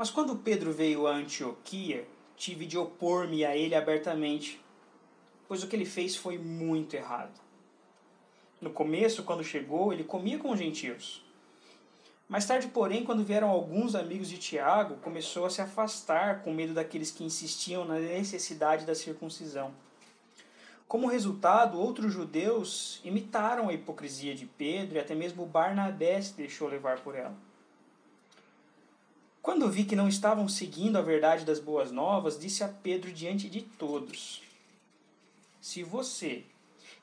Mas quando Pedro veio a Antioquia, tive de opor-me a ele abertamente, pois o que ele fez foi muito errado. No começo, quando chegou, ele comia com os gentios. Mais tarde, porém, quando vieram alguns amigos de Tiago, começou a se afastar com medo daqueles que insistiam na necessidade da circuncisão. Como resultado, outros judeus imitaram a hipocrisia de Pedro e até mesmo Barnabé se deixou levar por ela. Quando vi que não estavam seguindo a verdade das boas novas, disse a Pedro diante de todos: Se você,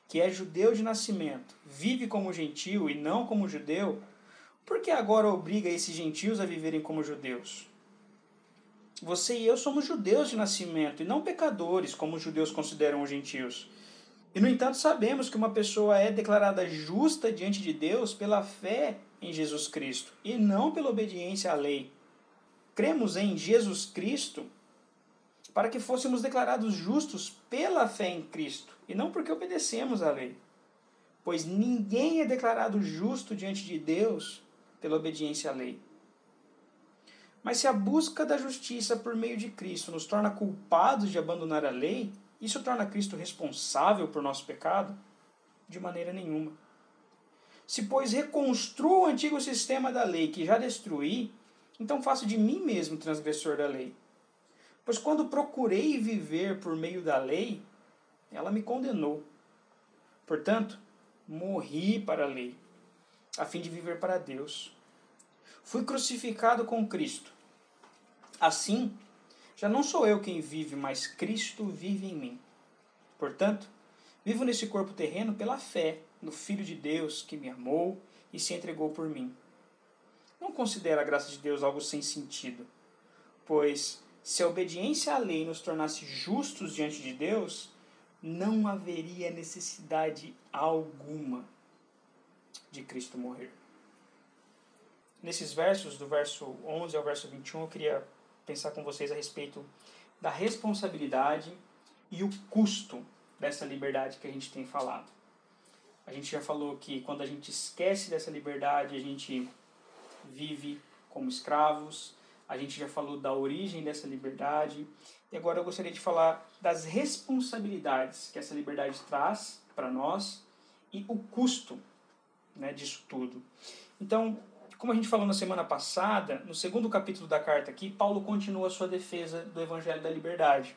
que é judeu de nascimento, vive como gentio e não como judeu, por que agora obriga esses gentios a viverem como judeus? Você e eu somos judeus de nascimento e não pecadores, como os judeus consideram os gentios. E, no entanto, sabemos que uma pessoa é declarada justa diante de Deus pela fé em Jesus Cristo e não pela obediência à lei. Cremos em Jesus Cristo para que fôssemos declarados justos pela fé em Cristo e não porque obedecemos à lei. Pois ninguém é declarado justo diante de Deus pela obediência à lei. Mas se a busca da justiça por meio de Cristo nos torna culpados de abandonar a lei, isso torna Cristo responsável por nosso pecado? De maneira nenhuma. Se, pois, reconstruo o antigo sistema da lei que já destruí, então faço de mim mesmo transgressor da lei. Pois quando procurei viver por meio da lei, ela me condenou. Portanto, morri para a lei a fim de viver para Deus. Fui crucificado com Cristo. Assim, já não sou eu quem vive, mas Cristo vive em mim. Portanto, vivo nesse corpo terreno pela fé no Filho de Deus que me amou e se entregou por mim. Não considero a graça de Deus algo sem sentido, pois se a obediência à lei nos tornasse justos diante de Deus, não haveria necessidade alguma de Cristo morrer. Nesses versos, do verso 11 ao verso 21, eu queria pensar com vocês a respeito da responsabilidade e o custo dessa liberdade que a gente tem falado. A gente já falou que quando a gente esquece dessa liberdade, a gente vive como escravos. A gente já falou da origem dessa liberdade. E agora eu gostaria de falar das responsabilidades que essa liberdade traz para nós e o custo né, disso tudo. Então, como a gente falou na semana passada, no segundo capítulo da carta aqui, Paulo continua a sua defesa do evangelho da liberdade.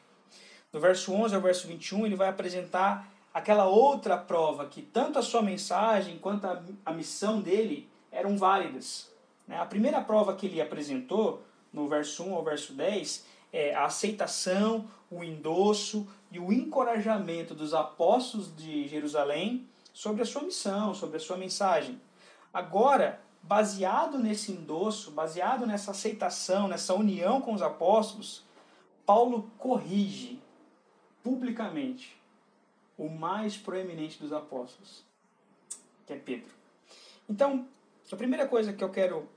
No verso 11 ao verso 21, ele vai apresentar aquela outra prova que tanto a sua mensagem quanto a, a missão dele eram válidas. Né? A primeira prova que ele apresentou, no verso 1 ao verso 10, é a aceitação, o endosso e o encorajamento dos apóstolos de Jerusalém sobre a sua missão, sobre a sua mensagem. Agora, baseado nesse endosso, baseado nessa aceitação, nessa união com os apóstolos, Paulo corrige publicamente o mais proeminente dos apóstolos, que é Pedro. Então, a primeira coisa que eu quero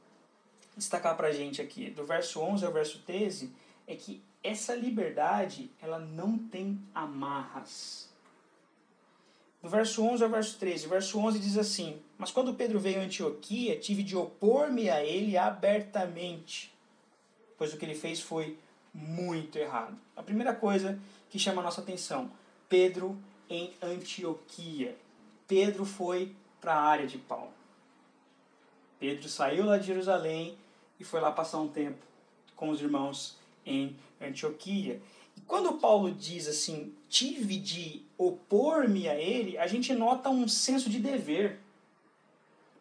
destacar para a gente aqui, do verso 11 ao verso 13, é que essa liberdade ela não tem amarras. Do verso 11 ao verso 13. O verso 11 diz assim: Mas quando Pedro veio a Antioquia, tive de opor-me a ele abertamente, pois o que ele fez foi muito errado. A primeira coisa que chama a nossa atenção: Pedro em Antioquia. Pedro foi para a área de Paulo. Pedro saiu lá de Jerusalém foi lá passar um tempo com os irmãos em Antioquia. E quando Paulo diz assim, tive de opor-me a ele, a gente nota um senso de dever.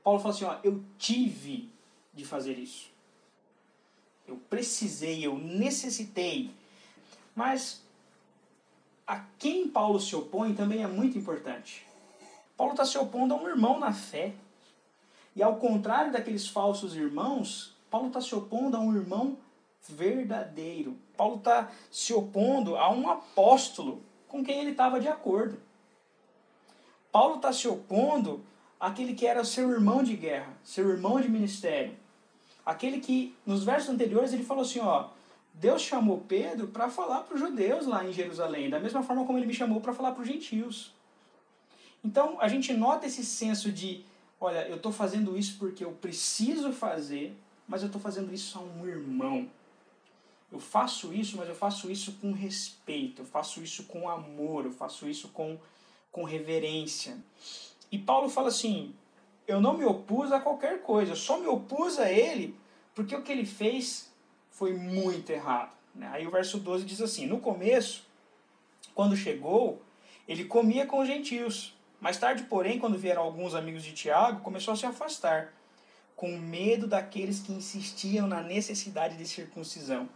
Paulo fala assim, ó, eu tive de fazer isso. Eu precisei, eu necessitei. Mas a quem Paulo se opõe também é muito importante. Paulo está se opondo a um irmão na fé. E ao contrário daqueles falsos irmãos, Paulo está se opondo a um irmão verdadeiro. Paulo está se opondo a um apóstolo com quem ele estava de acordo. Paulo está se opondo àquele que era seu irmão de guerra, seu irmão de ministério. Aquele que, nos versos anteriores, ele falou assim: ó, Deus chamou Pedro para falar para os judeus lá em Jerusalém, da mesma forma como ele me chamou para falar para os gentios. Então, a gente nota esse senso de: olha, eu estou fazendo isso porque eu preciso fazer, mas eu estou fazendo isso a um irmão. Eu faço isso, mas eu faço isso com respeito, eu faço isso com amor, eu faço isso com, com reverência. E Paulo fala assim: eu não me opus a qualquer coisa, eu só me opus a ele porque o que ele fez foi muito errado. Né? Aí o verso 12 diz assim: No começo, quando chegou, ele comia com os gentios. Mais tarde, porém, quando vieram alguns amigos de Tiago, começou a se afastar, com medo daqueles que insistiam na necessidade de circuncisão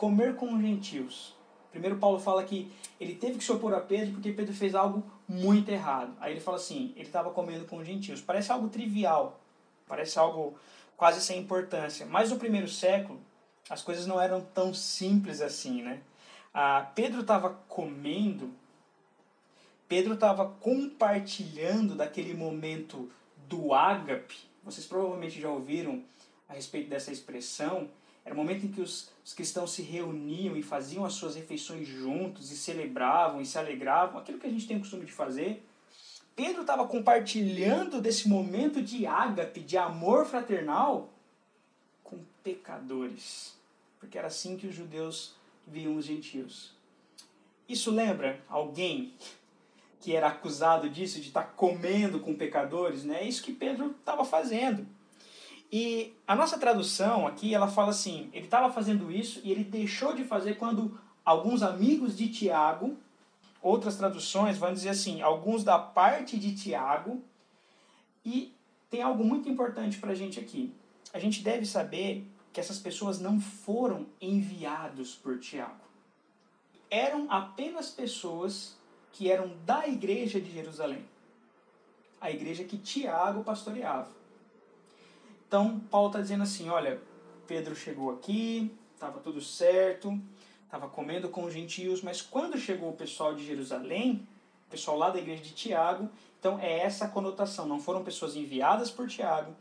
comer com os gentios. Primeiro Paulo fala que ele teve que se opor a Pedro porque Pedro fez algo muito errado. Aí ele fala assim, ele estava comendo com os gentios. Parece algo trivial, parece algo quase sem importância. Mas no primeiro século, as coisas não eram tão simples assim, né? Ah, Pedro estava comendo, Pedro estava compartilhando daquele momento do ágape. Vocês provavelmente já ouviram a respeito dessa expressão, era o momento em que os, os cristãos se reuniam e faziam as suas refeições juntos e celebravam e se alegravam, aquilo que a gente tem o costume de fazer. Pedro estava compartilhando desse momento de ágape, de amor fraternal, com pecadores. Porque era assim que os judeus viam os gentios. Isso lembra alguém que era acusado disso, de estar comendo com pecadores? Né? É isso que Pedro estava fazendo. E a nossa tradução aqui, ela fala assim, ele estava fazendo isso e ele deixou de fazer quando alguns amigos de Tiago, outras traduções vão dizer assim, alguns da parte de Tiago, e tem algo muito importante para a gente aqui. A gente deve saber que essas pessoas não foram enviados por Tiago. Eram apenas pessoas que eram da igreja de Jerusalém. A igreja que Tiago pastoreava. Então, Paulo está dizendo assim: olha, Pedro chegou aqui, estava tudo certo, estava comendo com os gentios, mas quando chegou o pessoal de Jerusalém, o pessoal lá da igreja de Tiago, então é essa a conotação. Não foram pessoas enviadas por Tiago,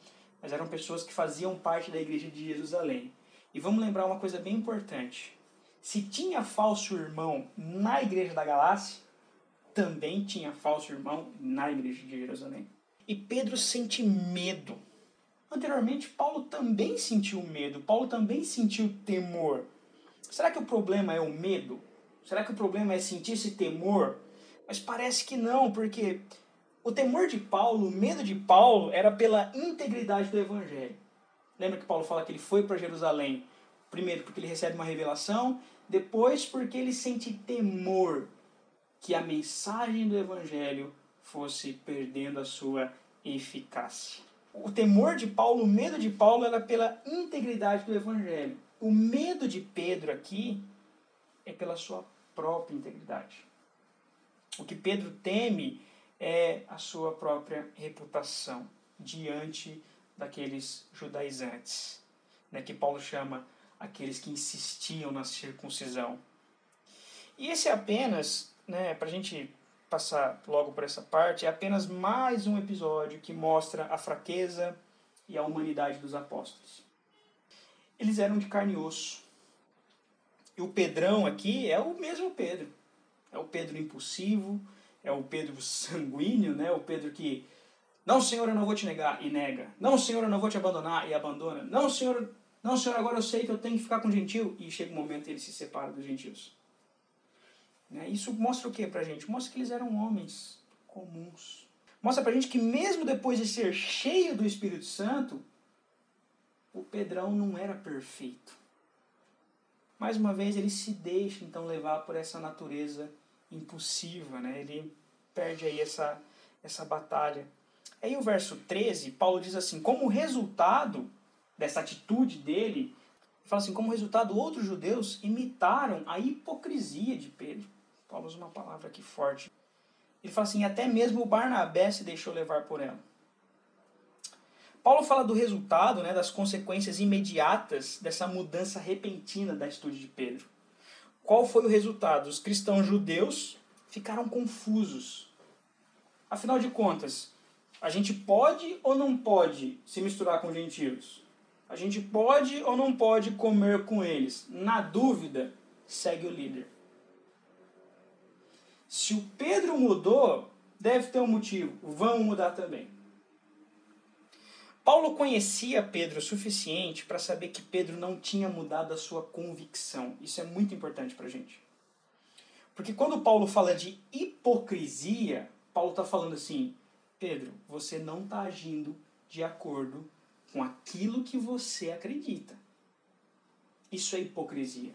mas eram pessoas que faziam parte da igreja de Jerusalém. E vamos lembrar uma coisa bem importante: se tinha falso irmão na igreja da Galácia, também tinha falso irmão na igreja de Jerusalém. E Pedro sente medo Anteriormente, Paulo também sentiu medo, Paulo também sentiu temor. Será que o problema é o medo? Será que o problema é sentir esse temor? Mas parece que não, porque o temor de Paulo, o medo de Paulo era pela integridade do evangelho. Lembra que Paulo fala que ele foi para Jerusalém, primeiro porque ele recebe uma revelação, depois porque ele sente temor que a mensagem do evangelho fosse perdendo a sua eficácia o temor de Paulo, o medo de Paulo era pela integridade do evangelho. O medo de Pedro aqui é pela sua própria integridade. O que Pedro teme é a sua própria reputação diante daqueles judaizantes, né, que Paulo chama aqueles que insistiam na circuncisão. E esse é apenas, né, para a gente passar logo por essa parte, é apenas mais um episódio que mostra a fraqueza e a humanidade dos apóstolos. Eles eram de carne e osso. E o Pedrão aqui é o mesmo Pedro. É o Pedro impulsivo, é o Pedro sanguíneo, né? o Pedro que, não, Senhor, eu não vou te negar, e nega. Não, Senhor, eu não vou te abandonar, e abandona. Não, Senhor, não, Senhor, agora eu sei que eu tenho que ficar com o gentil, e chega um momento e ele se separa dos gentios. Né? Isso mostra o que para a gente? Mostra que eles eram homens comuns. Mostra para a gente que mesmo depois de ser cheio do Espírito Santo, o Pedrão não era perfeito. Mais uma vez, ele se deixa então levar por essa natureza impulsiva, né? ele perde aí essa, essa batalha. Aí o verso 13, Paulo diz assim: como resultado dessa atitude dele, ele fala assim: como resultado, outros judeus imitaram a hipocrisia de Pedro. Paulo usa uma palavra aqui forte. Ele fala assim: até mesmo o Barnabé se deixou levar por ela. Paulo fala do resultado, né, das consequências imediatas dessa mudança repentina da atitude de Pedro. Qual foi o resultado? Os cristãos judeus ficaram confusos. Afinal de contas, a gente pode ou não pode se misturar com gentios? A gente pode ou não pode comer com eles? Na dúvida, segue o líder. Se o Pedro mudou, deve ter um motivo. Vão mudar também. Paulo conhecia Pedro o suficiente para saber que Pedro não tinha mudado a sua convicção. Isso é muito importante para a gente. Porque quando Paulo fala de hipocrisia, Paulo está falando assim: Pedro, você não está agindo de acordo com aquilo que você acredita. Isso é hipocrisia.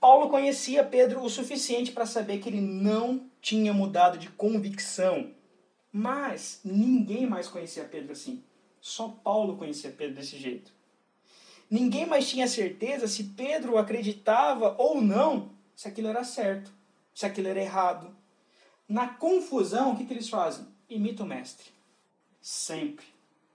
Paulo conhecia Pedro o suficiente para saber que ele não tinha mudado de convicção. Mas ninguém mais conhecia Pedro assim. Só Paulo conhecia Pedro desse jeito. Ninguém mais tinha certeza se Pedro acreditava ou não se aquilo era certo, se aquilo era errado. Na confusão, o que, que eles fazem? Imita o mestre. Sempre.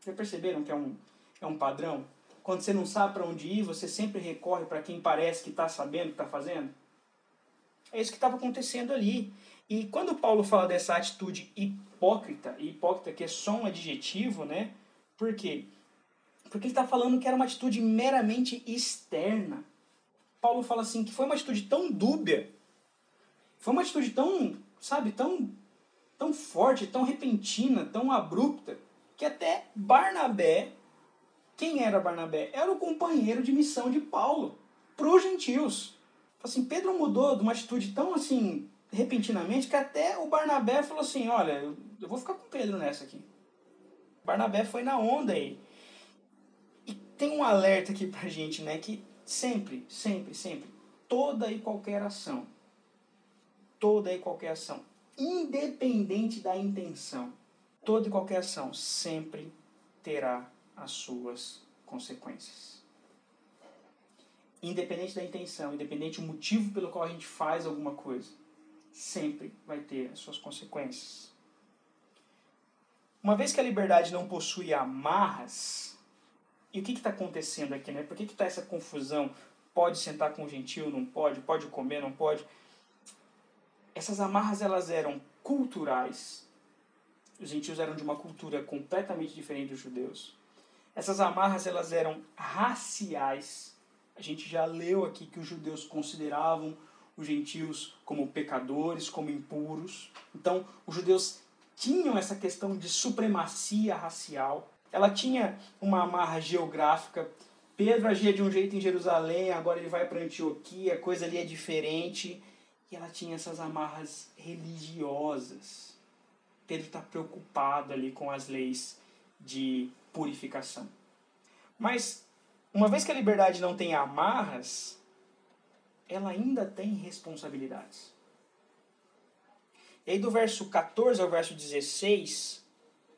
Já perceberam que é um, é um padrão? Quando você não sabe para onde ir, você sempre recorre para quem parece que está sabendo o que está fazendo? É isso que estava acontecendo ali. E quando Paulo fala dessa atitude hipócrita, e hipócrita que é só um adjetivo, né? Por quê? Porque ele está falando que era uma atitude meramente externa. Paulo fala assim que foi uma atitude tão dúbia, foi uma atitude tão, sabe, tão, tão forte, tão repentina, tão abrupta, que até Barnabé quem era Barnabé? Era o companheiro de missão de Paulo para os gentios. Assim, Pedro mudou de uma atitude tão assim repentinamente que até o Barnabé falou assim: Olha, eu vou ficar com Pedro nessa aqui. Barnabé foi na onda aí. E tem um alerta aqui pra gente, né? Que sempre, sempre, sempre, toda e qualquer ação, toda e qualquer ação, independente da intenção, toda e qualquer ação sempre terá as suas consequências. Independente da intenção, independente do motivo pelo qual a gente faz alguma coisa, sempre vai ter as suas consequências. Uma vez que a liberdade não possui amarras, e o que está acontecendo aqui? Né? Por que está essa confusão? Pode sentar com o gentil, não pode? Pode comer, não pode? Essas amarras elas eram culturais. Os gentios eram de uma cultura completamente diferente dos judeus. Essas amarras elas eram raciais. A gente já leu aqui que os judeus consideravam os gentios como pecadores, como impuros. Então, os judeus tinham essa questão de supremacia racial. Ela tinha uma amarra geográfica. Pedro agia de um jeito em Jerusalém, agora ele vai para Antioquia, a coisa ali é diferente. E ela tinha essas amarras religiosas. Pedro está preocupado ali com as leis de purificação. Mas, uma vez que a liberdade não tem amarras, ela ainda tem responsabilidades. E aí, do verso 14 ao verso 16,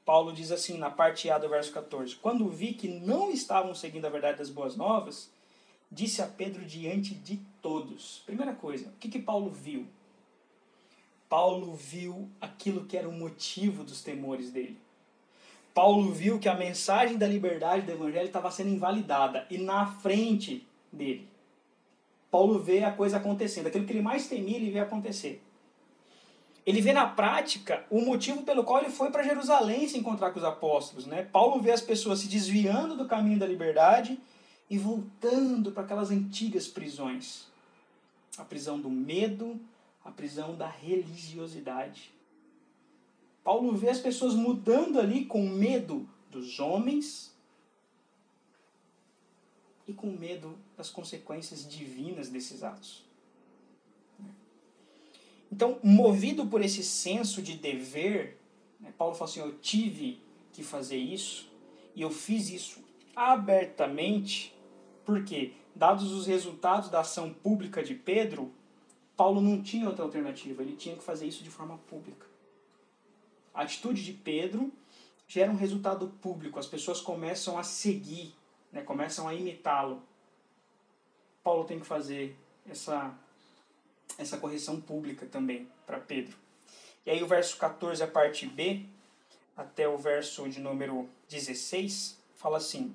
Paulo diz assim, na parte A do verso 14: Quando vi que não estavam seguindo a verdade das boas novas, disse a Pedro diante de todos. Primeira coisa, o que, que Paulo viu? Paulo viu aquilo que era o motivo dos temores dele. Paulo viu que a mensagem da liberdade do evangelho estava sendo invalidada e na frente dele. Paulo vê a coisa acontecendo, aquilo que ele mais temia, ele vê acontecer. Ele vê na prática o motivo pelo qual ele foi para Jerusalém se encontrar com os apóstolos. Né? Paulo vê as pessoas se desviando do caminho da liberdade e voltando para aquelas antigas prisões a prisão do medo, a prisão da religiosidade. Paulo vê as pessoas mudando ali com medo dos homens e com medo das consequências divinas desses atos. Então, movido por esse senso de dever, né, Paulo fala assim: eu tive que fazer isso e eu fiz isso abertamente, porque, dados os resultados da ação pública de Pedro, Paulo não tinha outra alternativa, ele tinha que fazer isso de forma pública. A atitude de Pedro gera um resultado público, as pessoas começam a seguir, né, começam a imitá-lo. Paulo tem que fazer essa, essa correção pública também para Pedro. E aí o verso 14, a parte B, até o verso de número 16, fala assim: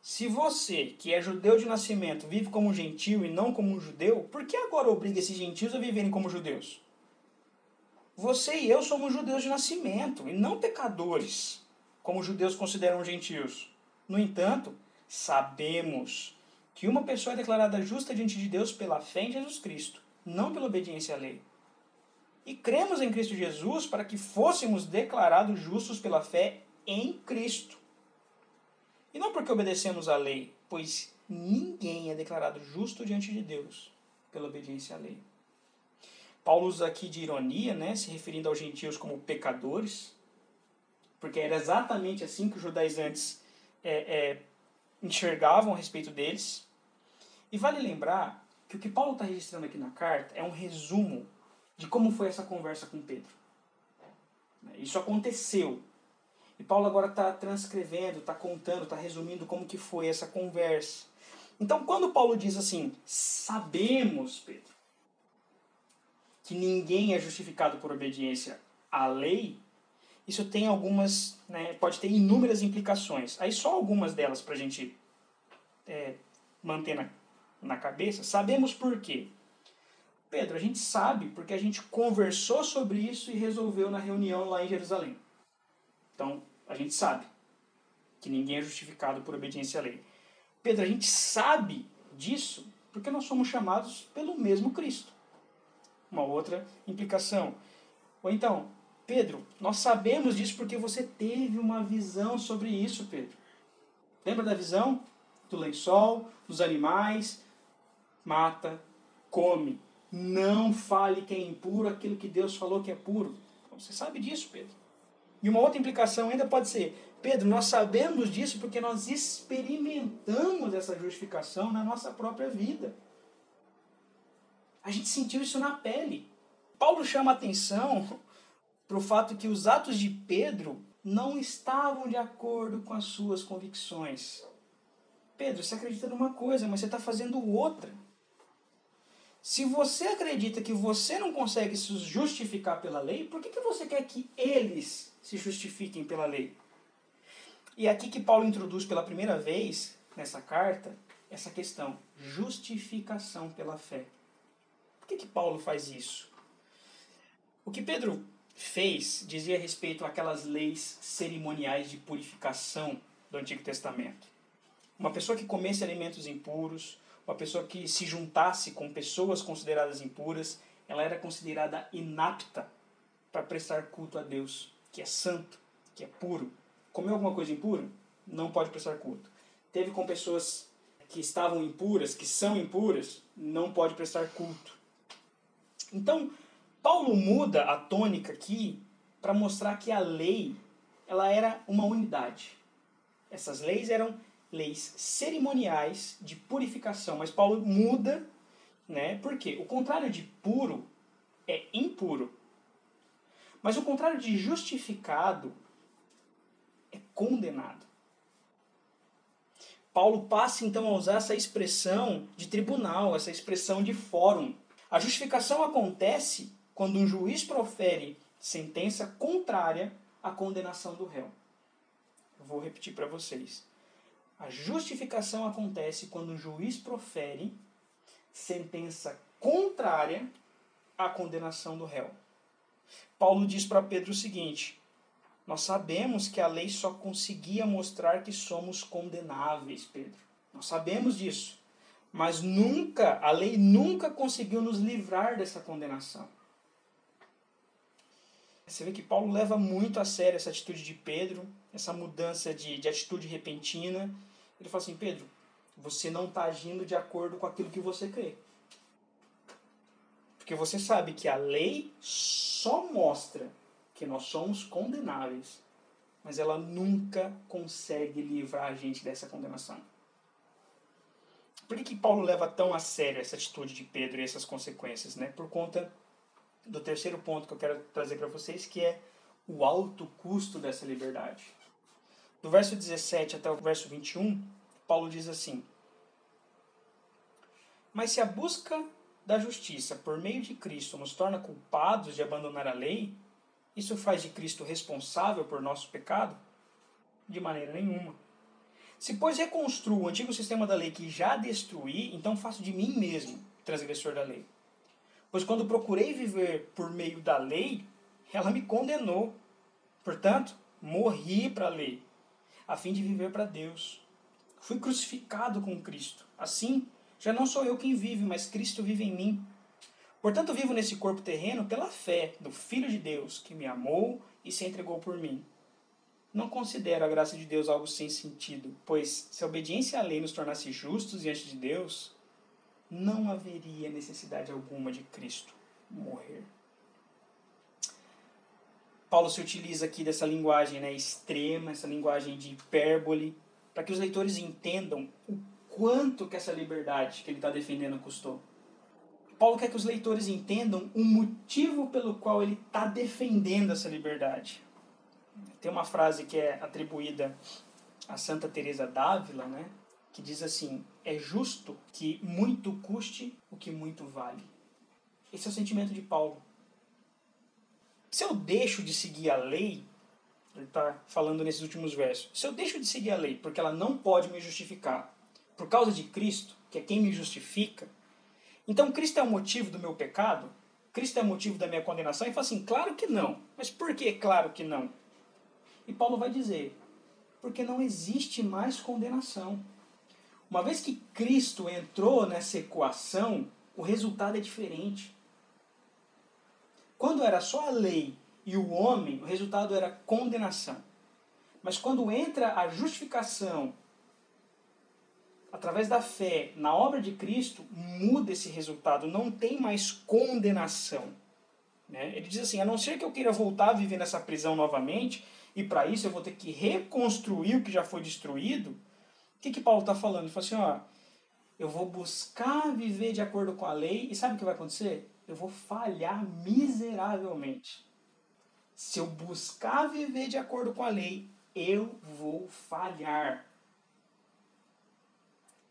Se você, que é judeu de nascimento, vive como gentio e não como um judeu, por que agora obriga esses gentios a viverem como judeus? Você e eu somos judeus de nascimento e não pecadores, como os judeus consideram gentios. No entanto, sabemos que uma pessoa é declarada justa diante de Deus pela fé em Jesus Cristo, não pela obediência à lei. E cremos em Cristo Jesus para que fôssemos declarados justos pela fé em Cristo. E não porque obedecemos à lei, pois ninguém é declarado justo diante de Deus pela obediência à lei. Paulo usa aqui de ironia, né, se referindo aos gentios como pecadores, porque era exatamente assim que os judaizantes é, é, enxergavam a respeito deles. E vale lembrar que o que Paulo está registrando aqui na carta é um resumo de como foi essa conversa com Pedro. Isso aconteceu. E Paulo agora está transcrevendo, está contando, está resumindo como que foi essa conversa. Então, quando Paulo diz assim, sabemos, Pedro, que ninguém é justificado por obediência à lei, isso tem algumas, né, pode ter inúmeras implicações. Aí só algumas delas para a gente é, manter na, na cabeça. Sabemos por quê. Pedro, a gente sabe porque a gente conversou sobre isso e resolveu na reunião lá em Jerusalém. Então, a gente sabe que ninguém é justificado por obediência à lei. Pedro, a gente sabe disso porque nós somos chamados pelo mesmo Cristo. Uma outra implicação. Ou então, Pedro, nós sabemos disso porque você teve uma visão sobre isso, Pedro. Lembra da visão? Do lençol, dos animais, mata, come. Não fale que é impuro aquilo que Deus falou que é puro. Você sabe disso, Pedro. E uma outra implicação ainda pode ser: Pedro, nós sabemos disso porque nós experimentamos essa justificação na nossa própria vida. A gente sentiu isso na pele. Paulo chama atenção para o fato que os atos de Pedro não estavam de acordo com as suas convicções. Pedro, você acredita numa coisa, mas você está fazendo outra. Se você acredita que você não consegue se justificar pela lei, por que, que você quer que eles se justifiquem pela lei? E é aqui que Paulo introduz pela primeira vez nessa carta essa questão, justificação pela fé. Por que, que Paulo faz isso? O que Pedro fez dizia respeito àquelas leis cerimoniais de purificação do Antigo Testamento. Uma pessoa que comesse alimentos impuros, uma pessoa que se juntasse com pessoas consideradas impuras, ela era considerada inapta para prestar culto a Deus, que é santo, que é puro. Comeu alguma coisa impura? Não pode prestar culto. Teve com pessoas que estavam impuras, que são impuras, não pode prestar culto. Então, Paulo muda a tônica aqui para mostrar que a lei ela era uma unidade. Essas leis eram leis cerimoniais de purificação, mas Paulo muda, né? Porque o contrário de puro é impuro. Mas o contrário de justificado é condenado. Paulo passa então a usar essa expressão de tribunal, essa expressão de fórum. A justificação acontece quando um juiz profere sentença contrária à condenação do réu. Eu vou repetir para vocês. A justificação acontece quando um juiz profere sentença contrária à condenação do réu. Paulo diz para Pedro o seguinte: Nós sabemos que a lei só conseguia mostrar que somos condenáveis, Pedro. Nós sabemos disso. Mas nunca, a lei nunca conseguiu nos livrar dessa condenação. Você vê que Paulo leva muito a sério essa atitude de Pedro, essa mudança de, de atitude repentina. Ele fala assim: Pedro, você não está agindo de acordo com aquilo que você crê. Porque você sabe que a lei só mostra que nós somos condenáveis, mas ela nunca consegue livrar a gente dessa condenação. Por que, que Paulo leva tão a sério essa atitude de Pedro e essas consequências? Né? Por conta do terceiro ponto que eu quero trazer para vocês, que é o alto custo dessa liberdade. Do verso 17 até o verso 21, Paulo diz assim: Mas se a busca da justiça por meio de Cristo nos torna culpados de abandonar a lei, isso faz de Cristo responsável por nosso pecado? De maneira nenhuma. Se, pois, reconstruo o antigo sistema da lei que já destruí, então faço de mim mesmo transgressor da lei. Pois quando procurei viver por meio da lei, ela me condenou. Portanto, morri para a lei, a fim de viver para Deus. Fui crucificado com Cristo. Assim, já não sou eu quem vive, mas Cristo vive em mim. Portanto, vivo nesse corpo terreno pela fé do Filho de Deus, que me amou e se entregou por mim. Não considero a graça de Deus algo sem sentido, pois se a obediência à lei nos tornasse justos diante de Deus, não haveria necessidade alguma de Cristo morrer. Paulo se utiliza aqui dessa linguagem né, extrema, essa linguagem de hipérbole, para que os leitores entendam o quanto que essa liberdade que ele está defendendo custou. Paulo quer que os leitores entendam o motivo pelo qual ele está defendendo essa liberdade. Tem uma frase que é atribuída a Santa Teresa d'Ávila, né, que diz assim: "É justo que muito custe o que muito vale". Esse é o sentimento de Paulo. Se eu deixo de seguir a lei, ele está falando nesses últimos versos, se eu deixo de seguir a lei porque ela não pode me justificar, por causa de Cristo, que é quem me justifica, então Cristo é o motivo do meu pecado? Cristo é o motivo da minha condenação? E fala assim, claro que não. Mas por que claro que não? E Paulo vai dizer, porque não existe mais condenação. Uma vez que Cristo entrou nessa equação, o resultado é diferente. Quando era só a lei e o homem, o resultado era condenação. Mas quando entra a justificação através da fé na obra de Cristo, muda esse resultado, não tem mais condenação. Né? Ele diz assim: a não ser que eu queira voltar a viver nessa prisão novamente, e para isso eu vou ter que reconstruir o que já foi destruído, o que, que Paulo está falando? Ele fala assim: ó, eu vou buscar viver de acordo com a lei, e sabe o que vai acontecer? eu vou falhar miseravelmente. Se eu buscar viver de acordo com a lei, eu vou falhar.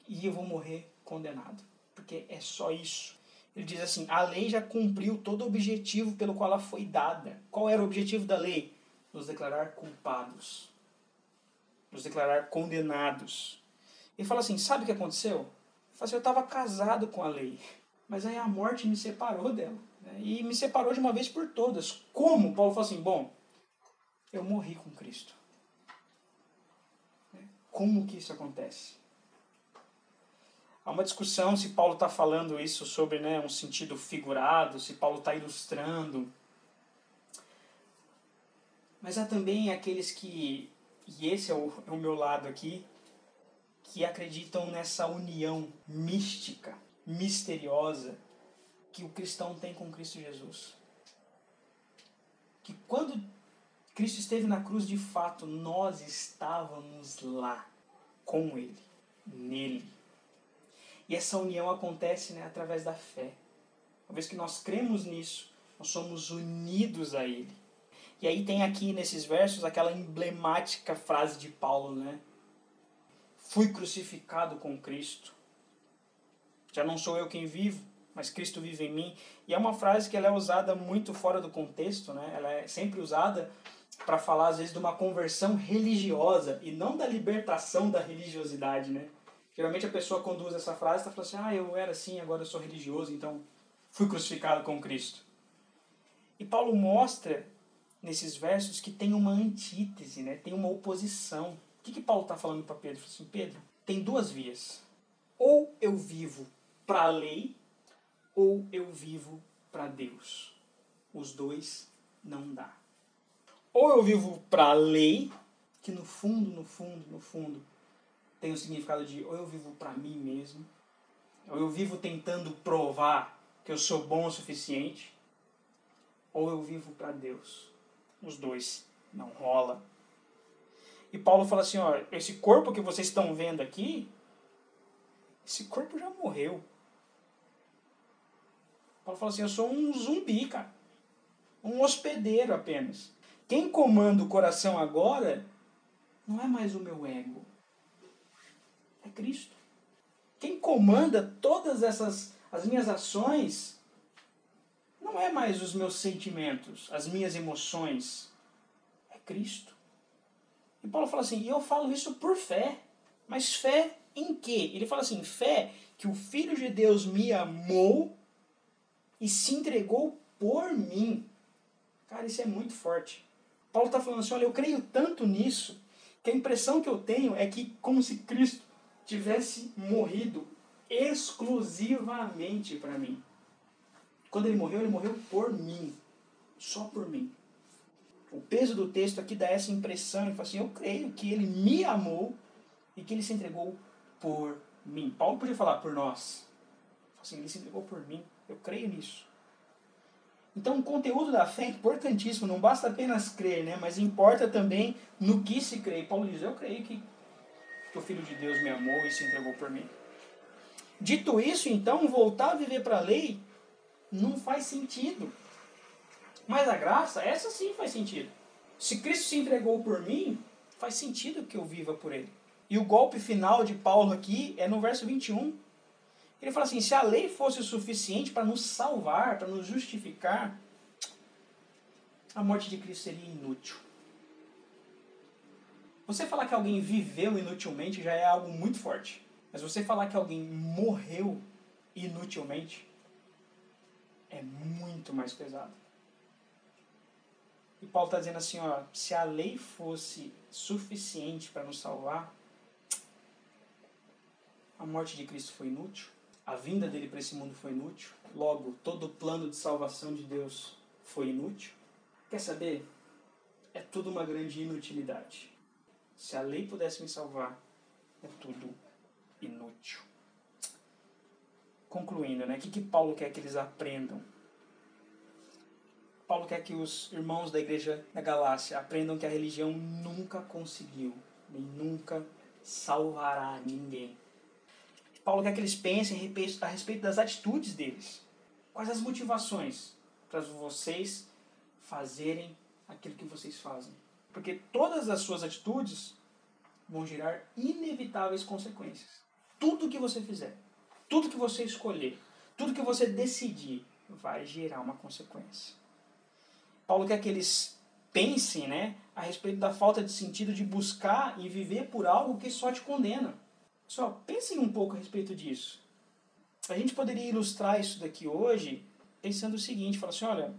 E eu vou morrer condenado. Porque é só isso. Ele diz assim: a lei já cumpriu todo o objetivo pelo qual ela foi dada. Qual era o objetivo da lei? Nos declarar culpados. Nos declarar condenados. Ele fala assim: sabe o que aconteceu? Ele fala assim, eu estava casado com a lei. Mas aí a morte me separou dela. Né? E me separou de uma vez por todas. Como? Paulo fala assim: bom, eu morri com Cristo. Né? Como que isso acontece? Há uma discussão se Paulo está falando isso sobre né, um sentido figurado, se Paulo está ilustrando. Mas há também aqueles que, e esse é o, é o meu lado aqui, que acreditam nessa união mística misteriosa que o cristão tem com Cristo Jesus. Que quando Cristo esteve na cruz, de fato, nós estávamos lá com Ele, nele. E essa união acontece né, através da fé. Uma vez que nós cremos nisso, nós somos unidos a Ele. E aí tem aqui nesses versos aquela emblemática frase de Paulo, né? Fui crucificado com Cristo. Já não sou eu quem vivo, mas Cristo vive em mim. E é uma frase que ela é usada muito fora do contexto, né? Ela é sempre usada para falar às vezes de uma conversão religiosa e não da libertação da religiosidade, né? Geralmente a pessoa usa essa frase está falando assim: "Ah, eu era assim, agora eu sou religioso, então fui crucificado com Cristo". E Paulo mostra nesses versos que tem uma antítese, né? Tem uma oposição. O que que Paulo está falando para Pedro? Assim: "Pedro, tem duas vias. Ou eu vivo para a lei ou eu vivo para Deus. Os dois não dá. Ou eu vivo para a lei, que no fundo, no fundo, no fundo tem o significado de ou eu vivo para mim mesmo, ou eu vivo tentando provar que eu sou bom o suficiente, ou eu vivo para Deus. Os dois não rola. E Paulo fala assim, ó, esse corpo que vocês estão vendo aqui, esse corpo já morreu. Paulo fala assim: eu sou um zumbi, cara. Um hospedeiro apenas. Quem comanda o coração agora não é mais o meu ego. É Cristo. Quem comanda todas essas as minhas ações não é mais os meus sentimentos, as minhas emoções. É Cristo. E Paulo fala assim: e eu falo isso por fé. Mas fé em quê? Ele fala assim: fé que o Filho de Deus me amou e se entregou por mim. Cara, isso é muito forte. Paulo está falando assim: olha, eu creio tanto nisso que a impressão que eu tenho é que, como se Cristo tivesse morrido exclusivamente para mim. Quando ele morreu, ele morreu por mim. Só por mim. O peso do texto aqui dá essa impressão, ele fala assim, eu creio que ele me amou e que ele se entregou por mim. Paulo podia falar por nós. Assim, ele se entregou por mim. Eu creio nisso. Então, o conteúdo da fé é importantíssimo. Não basta apenas crer, né? mas importa também no que se crê. Paulo diz: Eu creio que, que o Filho de Deus me amou e se entregou por mim. Dito isso, então, voltar a viver para a lei não faz sentido. Mas a graça, essa sim faz sentido. Se Cristo se entregou por mim, faz sentido que eu viva por ele. E o golpe final de Paulo aqui é no verso 21. Ele fala assim: se a lei fosse o suficiente para nos salvar, para nos justificar, a morte de Cristo seria inútil. Você falar que alguém viveu inutilmente já é algo muito forte. Mas você falar que alguém morreu inutilmente é muito mais pesado. E Paulo está dizendo assim: ó, se a lei fosse suficiente para nos salvar, a morte de Cristo foi inútil a vinda dele para esse mundo foi inútil, logo todo o plano de salvação de Deus foi inútil. Quer saber? É tudo uma grande inutilidade. Se a lei pudesse me salvar, é tudo inútil. Concluindo, né? O que, que Paulo quer que eles aprendam? Paulo quer que os irmãos da igreja da Galácia aprendam que a religião nunca conseguiu, nem nunca salvará ninguém. Paulo quer que eles pensem a respeito das atitudes deles. Quais as motivações para vocês fazerem aquilo que vocês fazem? Porque todas as suas atitudes vão gerar inevitáveis consequências. Tudo que você fizer, tudo que você escolher, tudo que você decidir vai gerar uma consequência. Paulo quer que eles pensem né, a respeito da falta de sentido de buscar e viver por algo que só te condena. Só pensem um pouco a respeito disso. A gente poderia ilustrar isso daqui hoje pensando o seguinte, falar assim, olha,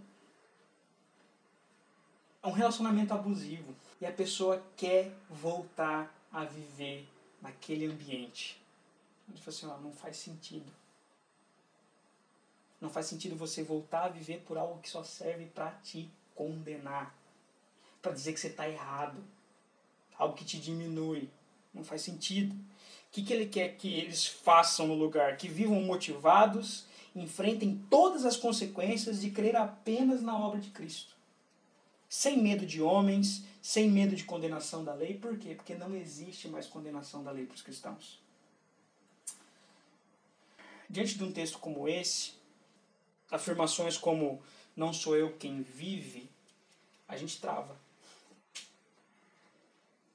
é um relacionamento abusivo e a pessoa quer voltar a viver naquele ambiente. Ele fala assim, ó, não faz sentido. Não faz sentido você voltar a viver por algo que só serve para te condenar, para dizer que você está errado, algo que te diminui. Não faz sentido que, que ele quer que eles façam no lugar? Que vivam motivados, enfrentem todas as consequências de crer apenas na obra de Cristo. Sem medo de homens, sem medo de condenação da lei. Por quê? Porque não existe mais condenação da lei para os cristãos. Diante de um texto como esse, afirmações como não sou eu quem vive, a gente trava.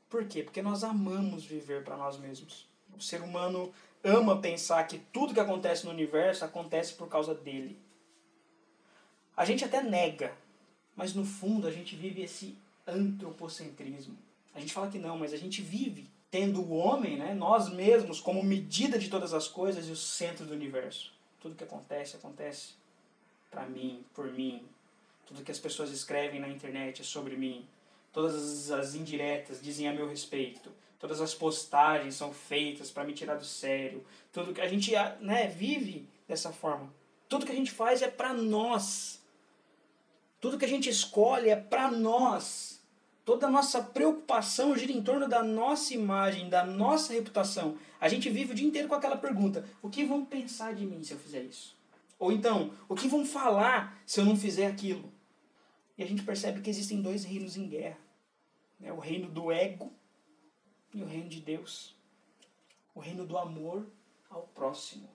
Por quê? Porque nós amamos viver para nós mesmos. O ser humano ama pensar que tudo que acontece no universo acontece por causa dele. A gente até nega, mas no fundo a gente vive esse antropocentrismo. A gente fala que não, mas a gente vive tendo o homem, né, nós mesmos, como medida de todas as coisas e o centro do universo. Tudo que acontece, acontece para mim, por mim. Tudo que as pessoas escrevem na internet é sobre mim. Todas as indiretas dizem a meu respeito todas as postagens são feitas para me tirar do sério. Tudo que a gente né, vive dessa forma. Tudo que a gente faz é para nós. Tudo que a gente escolhe é para nós. Toda a nossa preocupação gira em torno da nossa imagem, da nossa reputação. A gente vive o dia inteiro com aquela pergunta: o que vão pensar de mim se eu fizer isso? Ou então, o que vão falar se eu não fizer aquilo? E a gente percebe que existem dois reinos em guerra: né? o reino do ego e o reino de Deus. O reino do amor ao próximo.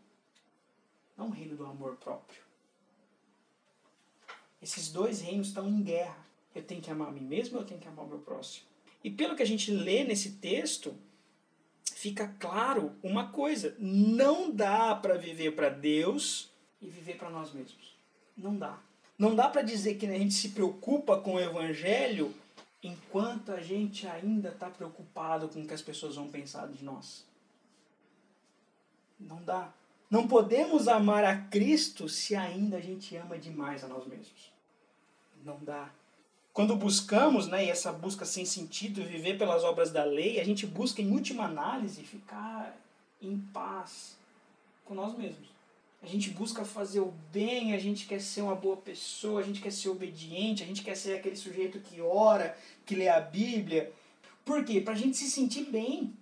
Não o reino do amor próprio. Esses dois reinos estão em guerra. Eu tenho que amar a mim mesmo ou eu tenho que amar o meu próximo? E pelo que a gente lê nesse texto, fica claro uma coisa: não dá para viver para Deus e viver para nós mesmos. Não dá. Não dá para dizer que a gente se preocupa com o evangelho enquanto a gente ainda está preocupado com o que as pessoas vão pensar de nós. Não dá. Não podemos amar a Cristo se ainda a gente ama demais a nós mesmos. Não dá. Quando buscamos, né, e essa busca sem sentido, viver pelas obras da lei, a gente busca, em última análise, ficar em paz com nós mesmos. A gente busca fazer o bem, a gente quer ser uma boa pessoa, a gente quer ser obediente, a gente quer ser aquele sujeito que ora, que lê a Bíblia. Por quê? Para a gente se sentir bem.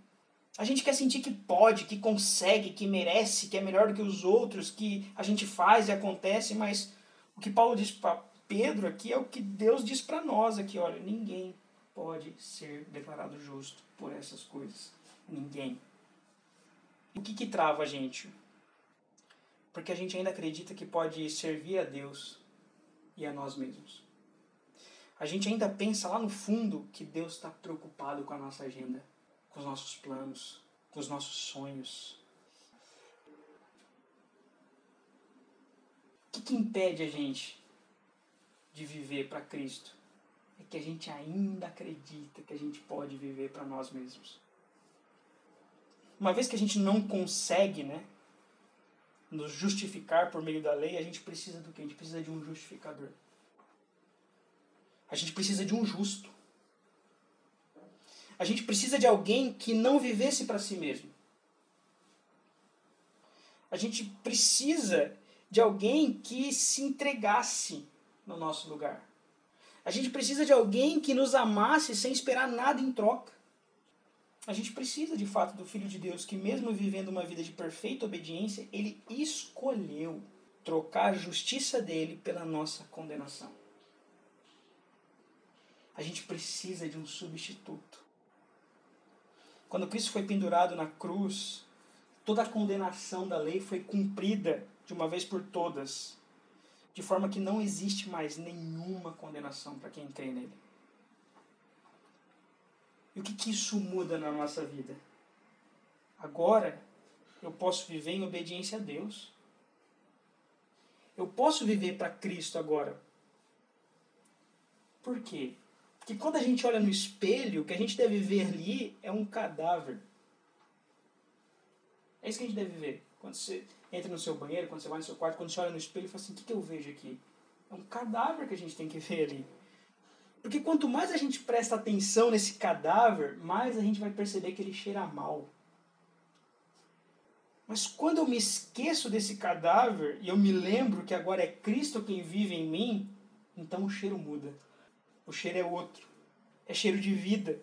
A gente quer sentir que pode, que consegue, que merece, que é melhor do que os outros, que a gente faz e acontece, mas o que Paulo diz para Pedro aqui é o que Deus diz para nós aqui, olha, ninguém pode ser declarado justo por essas coisas. Ninguém. O que, que trava a gente? Porque a gente ainda acredita que pode servir a Deus e a nós mesmos. A gente ainda pensa lá no fundo que Deus está preocupado com a nossa agenda, com os nossos planos, com os nossos sonhos. O que, que impede a gente de viver para Cristo? É que a gente ainda acredita que a gente pode viver para nós mesmos. Uma vez que a gente não consegue, né, nos justificar por meio da lei, a gente precisa do quê? A gente precisa de um justificador. A gente precisa de um justo. A gente precisa de alguém que não vivesse para si mesmo. A gente precisa de alguém que se entregasse no nosso lugar. A gente precisa de alguém que nos amasse sem esperar nada em troca. A gente precisa de fato do Filho de Deus que, mesmo vivendo uma vida de perfeita obediência, ele escolheu trocar a justiça dele pela nossa condenação. A gente precisa de um substituto. Quando Cristo foi pendurado na cruz, toda a condenação da lei foi cumprida de uma vez por todas, de forma que não existe mais nenhuma condenação para quem crê nele. E o que, que isso muda na nossa vida? Agora eu posso viver em obediência a Deus. Eu posso viver para Cristo agora. Por quê? Porque quando a gente olha no espelho, o que a gente deve ver ali é um cadáver. É isso que a gente deve ver. Quando você entra no seu banheiro, quando você vai no seu quarto, quando você olha no espelho e fala assim: o que, que eu vejo aqui? É um cadáver que a gente tem que ver ali. Porque quanto mais a gente presta atenção nesse cadáver, mais a gente vai perceber que ele cheira mal. Mas quando eu me esqueço desse cadáver e eu me lembro que agora é Cristo quem vive em mim, então o cheiro muda. O cheiro é outro. É cheiro de vida.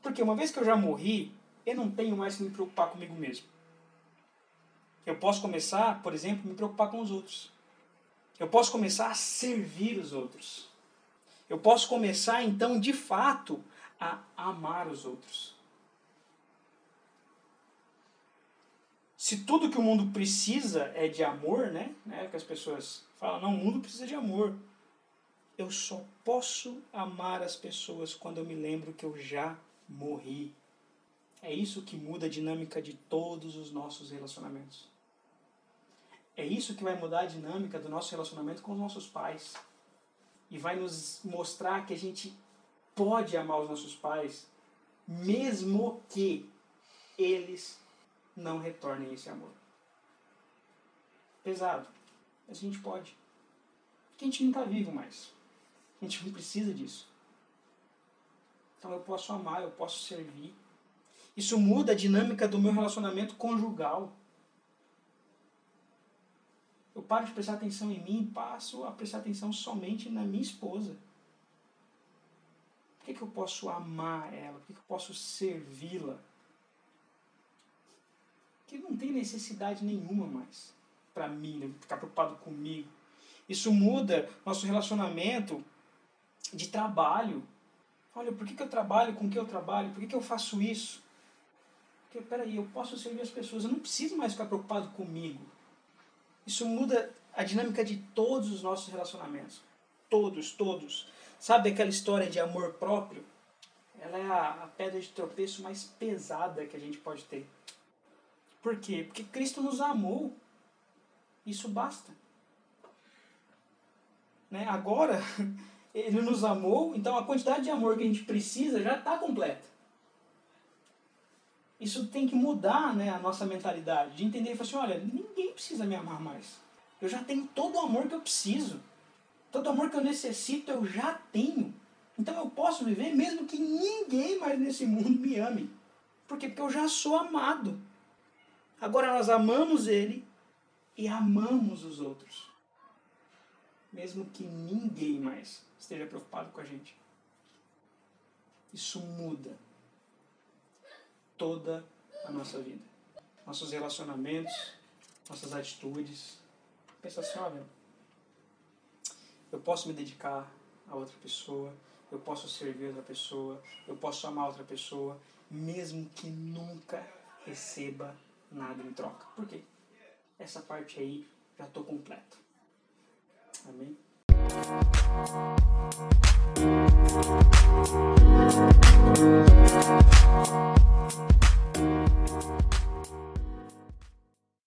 Porque uma vez que eu já morri, eu não tenho mais que me preocupar comigo mesmo. Eu posso começar, por exemplo, a me preocupar com os outros. Eu posso começar a servir os outros eu posso começar então de fato a amar os outros. Se tudo que o mundo precisa é de amor, né? né que as pessoas falam, não, o mundo precisa de amor. Eu só posso amar as pessoas quando eu me lembro que eu já morri. É isso que muda a dinâmica de todos os nossos relacionamentos. É isso que vai mudar a dinâmica do nosso relacionamento com os nossos pais e vai nos mostrar que a gente pode amar os nossos pais, mesmo que eles não retornem esse amor. Pesado, mas a gente pode. Porque a gente não está vivo mais. A gente não precisa disso. Então eu posso amar, eu posso servir. Isso muda a dinâmica do meu relacionamento conjugal eu paro de prestar atenção em mim e passo a prestar atenção somente na minha esposa. Por que, que eu posso amar ela? Por que, que eu posso servi-la? Que não tem necessidade nenhuma mais para mim, né? ficar preocupado comigo. Isso muda nosso relacionamento de trabalho. Olha, por que, que eu trabalho com que eu trabalho? Por que, que eu faço isso? Porque, peraí, eu posso servir as pessoas, eu não preciso mais ficar preocupado comigo. Isso muda a dinâmica de todos os nossos relacionamentos. Todos, todos. Sabe aquela história de amor próprio? Ela é a, a pedra de tropeço mais pesada que a gente pode ter. Por quê? Porque Cristo nos amou. Isso basta. Né? Agora, Ele nos amou, então a quantidade de amor que a gente precisa já está completa. Isso tem que mudar né, a nossa mentalidade, de entender e falar assim, olha, ninguém precisa me amar mais. Eu já tenho todo o amor que eu preciso. Todo o amor que eu necessito eu já tenho. Então eu posso viver mesmo que ninguém mais nesse mundo me ame. Por quê? Porque eu já sou amado. Agora nós amamos Ele e amamos os outros, mesmo que ninguém mais esteja preocupado com a gente. Isso muda toda a nossa vida. Nossos relacionamentos, nossas atitudes. Pensa assim, olha, eu posso me dedicar a outra pessoa, eu posso servir outra pessoa, eu posso amar outra pessoa, mesmo que nunca receba nada em troca. Por quê? Essa parte aí já estou completo. Amém? Música Thank